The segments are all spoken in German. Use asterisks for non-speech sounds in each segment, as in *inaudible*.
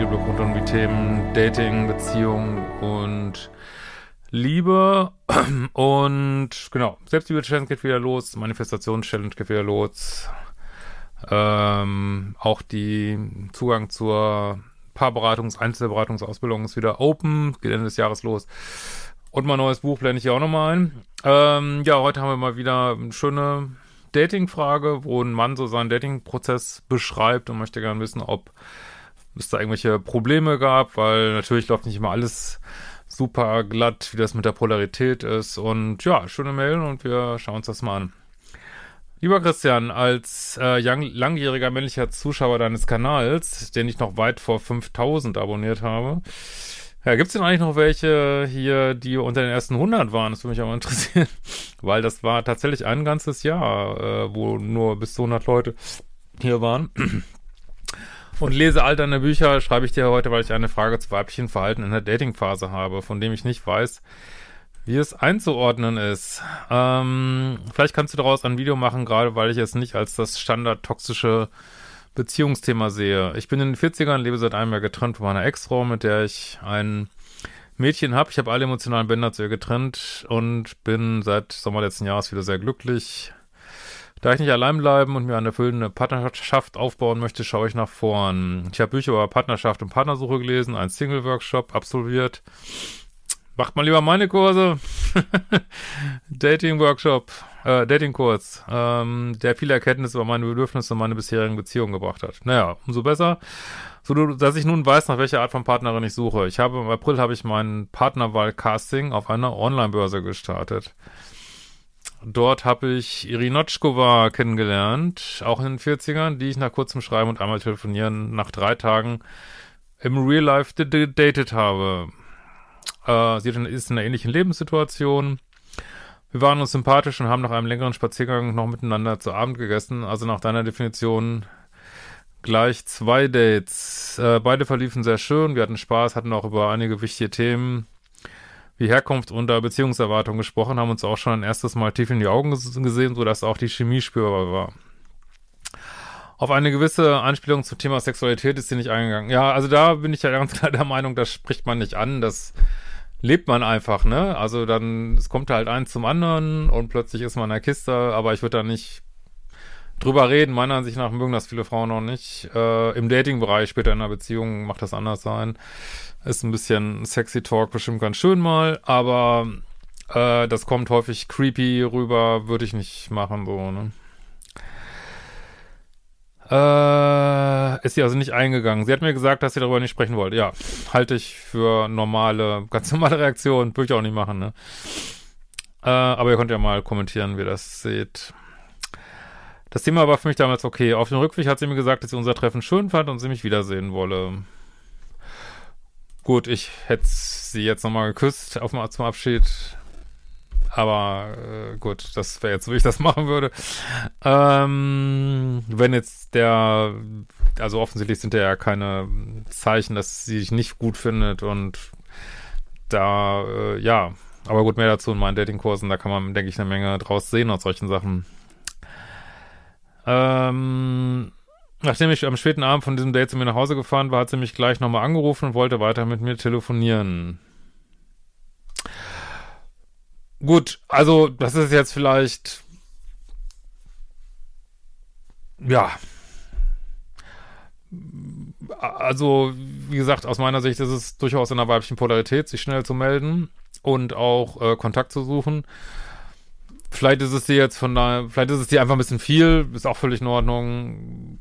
Videoblog rund um die Themen Dating, Beziehung und Liebe. *clears throat* Und genau, Selbstliebe-Challenge geht wieder los, Manifestations-Challenge geht wieder los. Ähm, auch die Zugang zur Paarberatungs-, Einzelberatungsausbildung ist wieder open, geht Ende des Jahres los. Und mein neues Buch blende ich hier auch nochmal ein. Ähm, ja, heute haben wir mal wieder eine schöne Dating-Frage, wo ein Mann so seinen Dating-Prozess beschreibt und möchte gerne wissen, ob es da irgendwelche Probleme gab, weil natürlich läuft nicht immer alles super glatt, wie das mit der Polarität ist. Und ja, schöne Mail und wir schauen uns das mal an. Lieber Christian, als äh, langjähriger männlicher Zuschauer deines Kanals, den ich noch weit vor 5000 abonniert habe, ja, gibt's denn eigentlich noch welche hier, die unter den ersten 100 waren? Das würde mich aber interessieren, *laughs* weil das war tatsächlich ein ganzes Jahr, äh, wo nur bis zu 100 Leute hier waren. Und lese all deine Bücher, schreibe ich dir heute, weil ich eine Frage zu weiblichen Verhalten in der Datingphase habe, von dem ich nicht weiß, wie es einzuordnen ist. Ähm, vielleicht kannst du daraus ein Video machen, gerade weil ich es nicht als das standard toxische Beziehungsthema sehe. Ich bin in den 40ern, lebe seit einem Jahr getrennt von meiner Ex-Frau, mit der ich ein Mädchen habe. Ich habe alle emotionalen Bänder zu ihr getrennt und bin seit Sommer letzten Jahres wieder sehr glücklich. Da ich nicht allein bleiben und mir eine erfüllende Partnerschaft aufbauen möchte, schaue ich nach vorn. Ich habe Bücher über Partnerschaft und Partnersuche gelesen, einen Single-Workshop absolviert. Macht mal lieber meine Kurse. *laughs* Dating-Workshop äh, Datingkurs, ähm, der viele Erkenntnisse über meine Bedürfnisse und meine bisherigen Beziehungen gebracht hat. Naja, umso besser. So, dass ich nun weiß, nach welcher Art von Partnerin ich suche. Ich habe im April habe ich mein Partnerwahl-Casting auf einer Online-Börse gestartet. Dort habe ich Irinotschkova kennengelernt, auch in den 40ern, die ich nach kurzem Schreiben und einmal telefonieren nach drei Tagen im Real Life gedatet habe. Äh, sie ist in einer ähnlichen Lebenssituation wir waren uns sympathisch und haben nach einem längeren Spaziergang noch miteinander zu Abend gegessen. Also nach deiner Definition gleich zwei Dates. Äh, beide verliefen sehr schön. Wir hatten Spaß, hatten auch über einige wichtige Themen wie Herkunft und Beziehungserwartung gesprochen, haben uns auch schon ein erstes Mal tief in die Augen gesehen, sodass auch die Chemie spürbar war. Auf eine gewisse Anspielung zum Thema Sexualität ist sie nicht eingegangen. Ja, also da bin ich ja ganz *laughs* klar der Meinung, das spricht man nicht an. Das lebt man einfach, ne? Also dann, es kommt halt eins zum anderen und plötzlich ist man in der Kiste, aber ich würde da nicht drüber reden. Meiner Ansicht nach mögen das viele Frauen noch nicht. Äh, Im Dating-Bereich, später in einer Beziehung, macht das anders sein. Ist ein bisschen sexy Talk bestimmt ganz schön mal, aber äh, das kommt häufig creepy rüber, würde ich nicht machen, so, ne? Äh, ist sie also nicht eingegangen. Sie hat mir gesagt, dass sie darüber nicht sprechen wollte. Ja, halte ich für normale, ganz *laughs* normale Reaktion. Würde ich auch nicht machen, ne? Äh, aber ihr könnt ja mal kommentieren, wie ihr das seht. Das Thema war für mich damals okay. Auf dem Rückweg hat sie mir gesagt, dass sie unser Treffen schön fand und sie mich wiedersehen wolle. Gut, ich hätte sie jetzt nochmal geküsst auf, zum Abschied. Aber äh, gut, das wäre jetzt, wie ich das *laughs* machen würde. Ähm, wenn jetzt der, also offensichtlich sind ja keine Zeichen, dass sie sich nicht gut findet und da, äh, ja, aber gut, mehr dazu in meinen Datingkursen, da kann man, denke ich, eine Menge draus sehen aus solchen Sachen. Ähm, nachdem ich am späten Abend von diesem Date zu mir nach Hause gefahren war, hat sie mich gleich nochmal angerufen und wollte weiter mit mir telefonieren. Gut, also das ist jetzt vielleicht ja. Also, wie gesagt, aus meiner Sicht ist es durchaus in der weiblichen Polarität, sich schnell zu melden und auch äh, Kontakt zu suchen. Vielleicht ist es dir jetzt von da, vielleicht ist es dir einfach ein bisschen viel, ist auch völlig in Ordnung.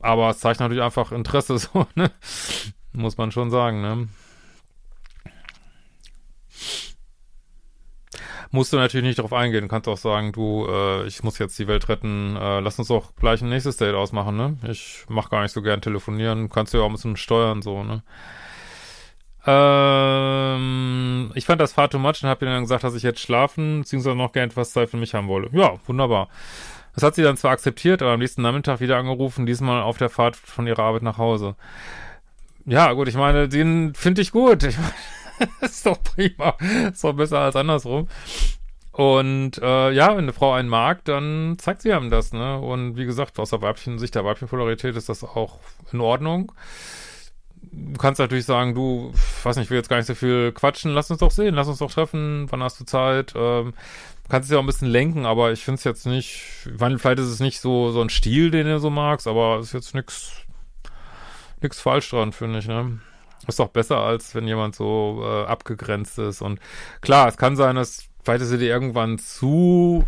aber es zeigt natürlich einfach Interesse, *laughs* so, ne? Muss man schon sagen, ne? Musst du natürlich nicht darauf eingehen. Du kannst auch sagen, du, äh, ich muss jetzt die Welt retten, äh, lass uns doch gleich ein nächstes Date ausmachen, ne? Ich mach gar nicht so gern telefonieren, kannst du ja auch ein bisschen steuern, so, ne? Ähm, ich fand das far too much und habe ihr dann gesagt, dass ich jetzt schlafen, beziehungsweise noch gerne etwas Zeit für mich haben wolle. Ja, wunderbar. Das hat sie dann zwar akzeptiert, aber am nächsten Nachmittag wieder angerufen, diesmal auf der Fahrt von ihrer Arbeit nach Hause. Ja, gut, ich meine, den finde ich gut. Ich meine, *laughs* ist doch prima. Ist doch besser als andersrum. Und äh, ja, wenn eine Frau einen mag, dann zeigt sie einem das, ne? Und wie gesagt, aus der Weibchen, Sicht der Weibchenpolarität ist das auch in Ordnung. Du kannst natürlich sagen, du, weiß nicht, ich will jetzt gar nicht so viel quatschen, lass uns doch sehen, lass uns doch treffen, wann hast du Zeit? Ähm, kannst es ja auch ein bisschen lenken, aber ich finde es jetzt nicht, ich vielleicht ist es nicht so, so ein Stil, den du so magst, aber es ist jetzt nix, nix falsch dran, finde ich, ne? Ist doch besser, als wenn jemand so äh, abgegrenzt ist. Und klar, es kann sein, dass vielleicht ist sie dir irgendwann zu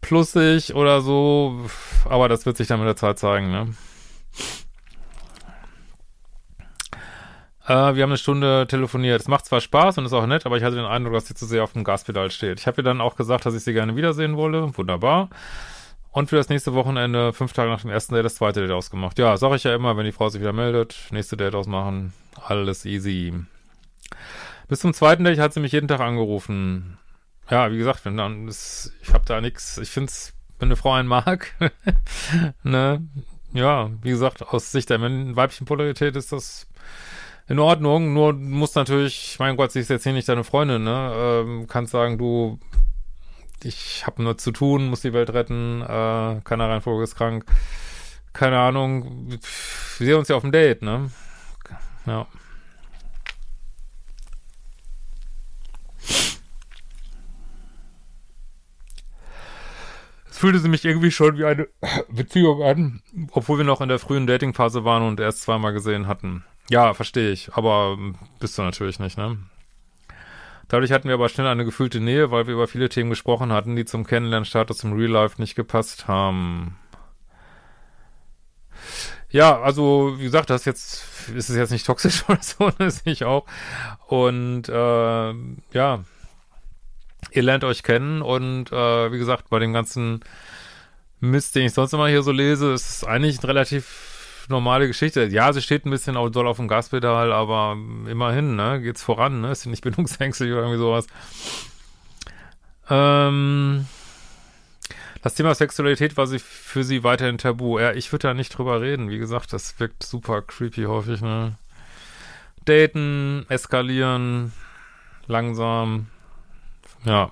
plussig oder so, aber das wird sich dann mit der Zeit zeigen, ne? Äh, wir haben eine Stunde telefoniert. Es macht zwar Spaß und ist auch nett, aber ich hatte den Eindruck, dass sie zu sehr auf dem Gaspedal steht. Ich habe ihr dann auch gesagt, dass ich sie gerne wiedersehen wolle. Wunderbar. Und für das nächste Wochenende, fünf Tage nach dem ersten Date, das zweite Date ausgemacht. Ja, sag ich ja immer, wenn die Frau sich wieder meldet, nächste Date ausmachen, alles easy. Bis zum zweiten Date hat sie mich jeden Tag angerufen. Ja, wie gesagt, wenn dann ist, ich habe da nichts. Ich find's, wenn eine Frau einen mag, *laughs* ne, ja, wie gesagt, aus Sicht der weiblichen Polarität ist das in Ordnung. Nur muss natürlich, mein Gott, sie ist jetzt hier nicht deine Freundin, ne? Ähm, kannst sagen, du ich habe nur zu tun, muss die Welt retten, äh, keiner Reihenfolge ist krank. Keine Ahnung. Wir sehen uns ja auf dem Date, ne? Ja. Es fühlte sie mich irgendwie schon wie eine Beziehung an, obwohl wir noch in der frühen Datingphase waren und erst zweimal gesehen hatten. Ja, verstehe ich, aber bist du natürlich nicht, ne? Dadurch hatten wir aber schnell eine gefühlte Nähe, weil wir über viele Themen gesprochen hatten, die zum Kennenlernstatus im Real Life nicht gepasst haben. Ja, also wie gesagt, das jetzt ist es jetzt nicht toxisch *laughs* oder so, das sehe ich auch. Und äh, ja, ihr lernt euch kennen und äh, wie gesagt, bei dem ganzen Mist, den ich sonst immer hier so lese, ist es eigentlich ein relativ normale Geschichte. Ja, sie steht ein bisschen auch doll auf dem Gaspedal, aber immerhin, ne, geht's voran, ne, ist sie nicht *laughs* bindungsängstlich oder irgendwie sowas. Ähm, das Thema Sexualität war sie für sie weiterhin tabu. Ja, ich würde da nicht drüber reden. Wie gesagt, das wirkt super creepy häufig, ne. Daten, eskalieren, langsam, ja.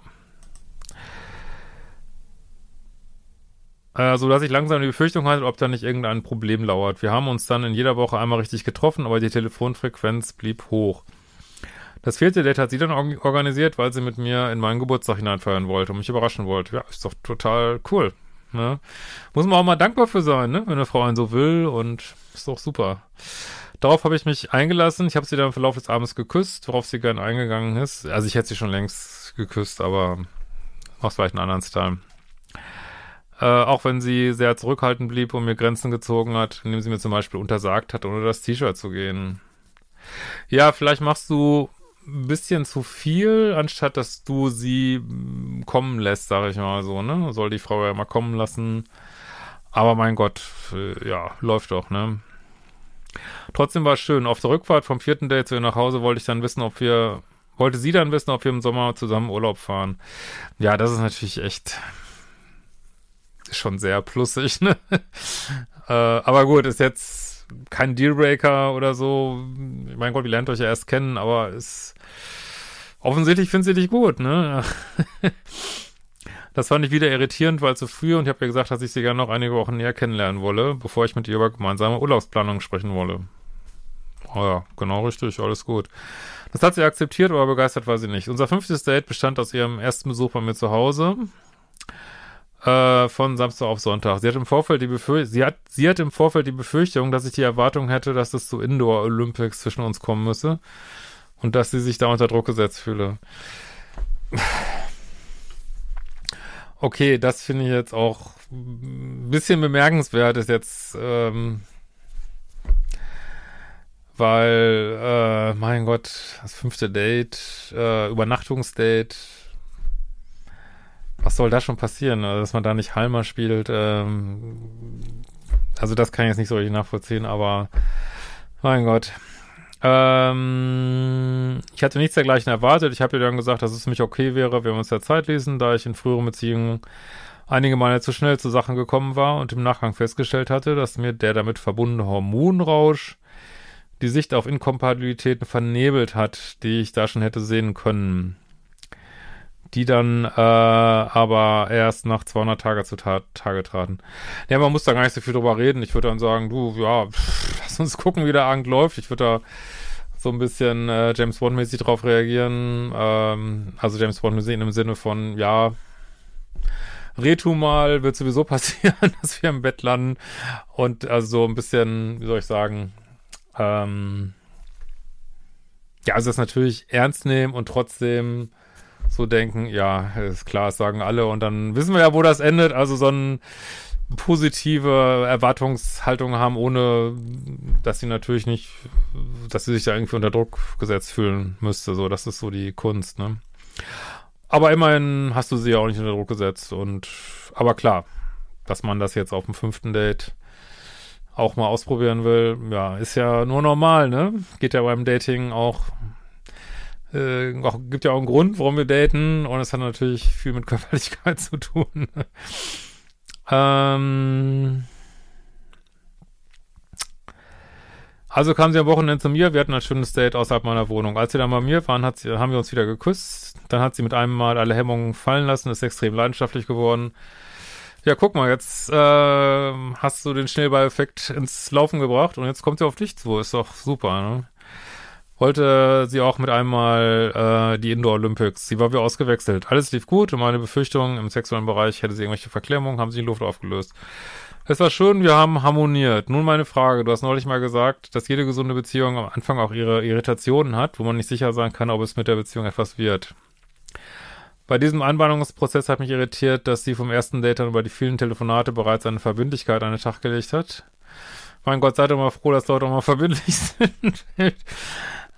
Äh, so dass ich langsam die Befürchtung hatte, ob da nicht irgendein Problem lauert. Wir haben uns dann in jeder Woche einmal richtig getroffen, aber die Telefonfrequenz blieb hoch. Das vierte Date hat sie dann organisiert, weil sie mit mir in meinen Geburtstag hineinfeiern wollte und mich überraschen wollte. Ja, ist doch total cool. Ne? Muss man auch mal dankbar für sein, ne? wenn eine Frau einen so will und ist doch super. Darauf habe ich mich eingelassen. Ich habe sie dann im Verlauf des Abends geküsst, worauf sie gern eingegangen ist. Also ich hätte sie schon längst geküsst, aber mach's vielleicht einen anderen Style. Äh, auch wenn sie sehr zurückhaltend blieb und mir Grenzen gezogen hat, indem sie mir zum Beispiel untersagt hat, ohne das T-Shirt zu gehen. Ja, vielleicht machst du ein bisschen zu viel, anstatt dass du sie mm, kommen lässt, sage ich mal so, ne? Soll die Frau ja mal kommen lassen. Aber mein Gott, äh, ja, läuft doch, ne? Trotzdem war es schön. Auf der Rückfahrt vom vierten Date zu ihr nach Hause wollte ich dann wissen, ob wir, wollte sie dann wissen, ob wir im Sommer zusammen Urlaub fahren. Ja, das ist natürlich echt, schon sehr plussig, *laughs* ne? äh, aber gut, ist jetzt kein Dealbreaker oder so. Mein Gott, ihr lernt euch ja erst kennen, aber ist offensichtlich findet sie dich gut, ne? *laughs* das fand ich wieder irritierend, weil zu früh und ich habe ja gesagt, dass ich sie gerne noch einige Wochen näher kennenlernen wolle, bevor ich mit ihr über gemeinsame Urlaubsplanung sprechen wolle. Oh ja, genau richtig, alles gut. Das hat sie akzeptiert, aber begeistert war sie nicht. Unser fünftes Date bestand aus ihrem ersten Besuch bei mir zu Hause äh, von Samstag auf Sonntag. Sie hat im Vorfeld die Befürchtung, sie hat, sie hat im Vorfeld die Befürchtung, dass ich die Erwartung hätte, dass es zu Indoor Olympics zwischen uns kommen müsse und dass sie sich da unter Druck gesetzt fühle. okay, das finde ich jetzt auch ein bisschen bemerkenswert, ist jetzt, ähm, weil, äh, mein Gott, das fünfte Date, äh, Übernachtungsdate, was soll da schon passieren, also, dass man da nicht Halmer spielt, ähm, also das kann ich jetzt nicht so richtig nachvollziehen, aber mein Gott. Ähm, ich hatte nichts dergleichen erwartet. Ich habe ihr dann gesagt, dass es für mich okay wäre, wenn wir uns der Zeit lesen, da ich in früheren Beziehungen einige Male zu schnell zu Sachen gekommen war und im Nachgang festgestellt hatte, dass mir der damit verbundene Hormonrausch die Sicht auf Inkompatibilitäten vernebelt hat, die ich da schon hätte sehen können. Die dann äh, aber erst nach 200 Tage zu ta Tage traten. Ja, man muss da gar nicht so viel drüber reden. Ich würde dann sagen, du, ja, pff, lass uns gucken, wie der Abend läuft. Ich würde da so ein bisschen äh, James Bond-mäßig drauf reagieren. Ähm, also James Bond-mäßig im Sinne von, ja, Retu mal, wird sowieso *laughs* passieren, dass wir im Bett landen. Und also so ein bisschen, wie soll ich sagen, ähm, ja, also das natürlich ernst nehmen und trotzdem so denken, ja, ist klar, das sagen alle und dann wissen wir ja, wo das endet. Also so ein positive Erwartungshaltung haben, ohne dass sie natürlich nicht, dass sie sich da irgendwie unter Druck gesetzt fühlen müsste. So, das ist so die Kunst, ne? Aber immerhin hast du sie ja auch nicht unter Druck gesetzt und aber klar, dass man das jetzt auf dem fünften Date auch mal ausprobieren will, ja, ist ja nur normal, ne? Geht ja beim Dating auch, äh, auch gibt ja auch einen Grund, warum wir daten und es hat natürlich viel mit *laughs* Körperlichkeit zu tun. ähm, also kam sie am Wochenende zu mir, wir hatten ein schönes Date außerhalb meiner Wohnung. Als sie dann bei mir waren, hat sie, haben wir uns wieder geküsst. Dann hat sie mit einem Mal alle Hemmungen fallen lassen, ist extrem leidenschaftlich geworden. Ja, guck mal, jetzt äh, hast du den Schnellball-Effekt ins Laufen gebracht und jetzt kommt sie auf dich zu. Ist doch super, ne? Wollte sie auch mit einmal äh, die Indoor Olympics. Sie war wie ausgewechselt. Alles lief gut und meine Befürchtungen im sexuellen Bereich hätte sie irgendwelche Verklemmungen, haben sie in Luft aufgelöst. Es war schön, wir haben harmoniert. Nun meine Frage, du hast neulich mal gesagt, dass jede gesunde Beziehung am Anfang auch ihre Irritationen hat, wo man nicht sicher sein kann, ob es mit der Beziehung etwas wird. Bei diesem Anbahnungsprozess hat mich irritiert, dass sie vom ersten Date dann über die vielen Telefonate bereits eine Verbindlichkeit an den Tag gelegt hat. Mein Gott, seid doch mal froh, dass Leute auch mal verbindlich *laughs* sind.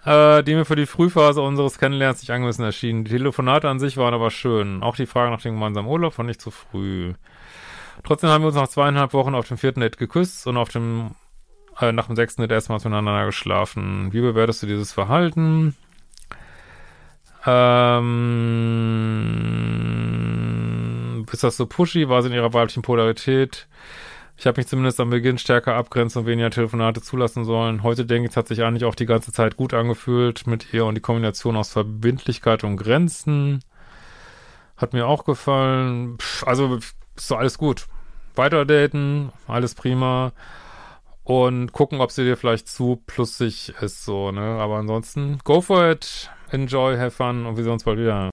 Äh, die mir für die Frühphase unseres Kennenlernens nicht angemessen erschienen. Die Telefonate an sich waren aber schön. Auch die Frage nach dem gemeinsamen Urlaub fand ich zu früh. Trotzdem haben wir uns nach zweieinhalb Wochen auf dem vierten Date geküsst und auf dem, äh, nach dem sechsten Date erstmals miteinander geschlafen. Wie bewertest du dieses Verhalten? Ähm, ist das so pushy? War sie in ihrer weiblichen Polarität? Ich habe mich zumindest am Beginn stärker abgrenzen und weniger Telefonate zulassen sollen. Heute denke ich, es hat sich eigentlich auch die ganze Zeit gut angefühlt mit ihr und die Kombination aus Verbindlichkeit und Grenzen hat mir auch gefallen. Also ist so alles gut. Weiter daten, alles prima und gucken, ob sie dir vielleicht zu plussig ist, so, ne? Aber ansonsten, go for it, enjoy, have fun und wir sehen uns bald wieder.